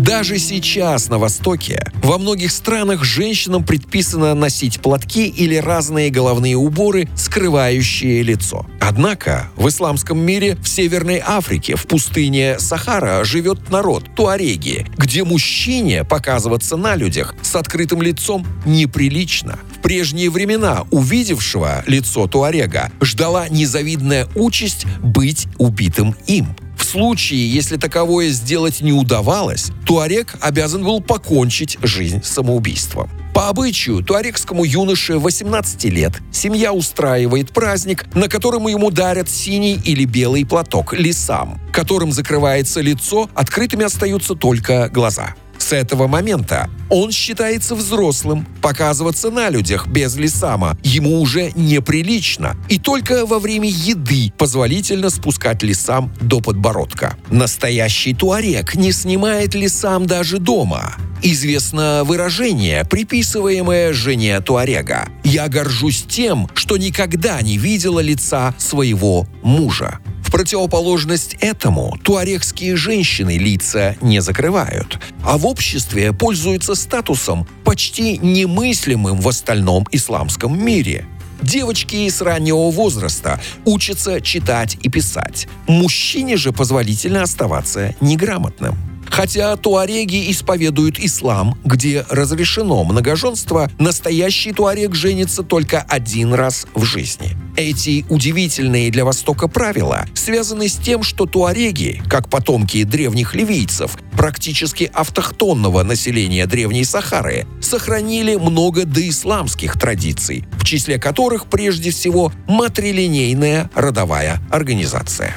Даже сейчас на Востоке во многих странах женщинам предписано носить платки или разные головные уборы, скрывающие лицо. Однако в исламском мире в Северной Африке, в пустыне Сахара, живет народ туареги, где мужчине показываться на людях с открытым лицом неприлично. В прежние времена увидевшего лицо туарега ждала незавидная участь быть убитым им. Случае, если таковое сделать не удавалось, Туарек обязан был покончить жизнь самоубийством. По обычаю, туарекскому юноше 18 лет семья устраивает праздник, на котором ему дарят синий или белый платок лисам, которым закрывается лицо, открытыми остаются только глаза. С этого момента он считается взрослым. Показываться на людях без лисама ему уже неприлично. И только во время еды позволительно спускать лисам до подбородка. Настоящий туарек не снимает лисам даже дома. Известно выражение, приписываемое жене Туарега. «Я горжусь тем, что никогда не видела лица своего мужа». Противоположность этому туарегские женщины лица не закрывают, а в обществе пользуются статусом, почти немыслимым в остальном исламском мире. Девочки с раннего возраста учатся читать и писать. Мужчине же позволительно оставаться неграмотным. Хотя туареги исповедуют ислам, где разрешено многоженство, настоящий туарег женится только один раз в жизни. Эти удивительные для Востока правила связаны с тем, что туареги, как потомки древних ливийцев, практически автохтонного населения Древней Сахары, сохранили много доисламских традиций, в числе которых прежде всего матрилинейная родовая организация.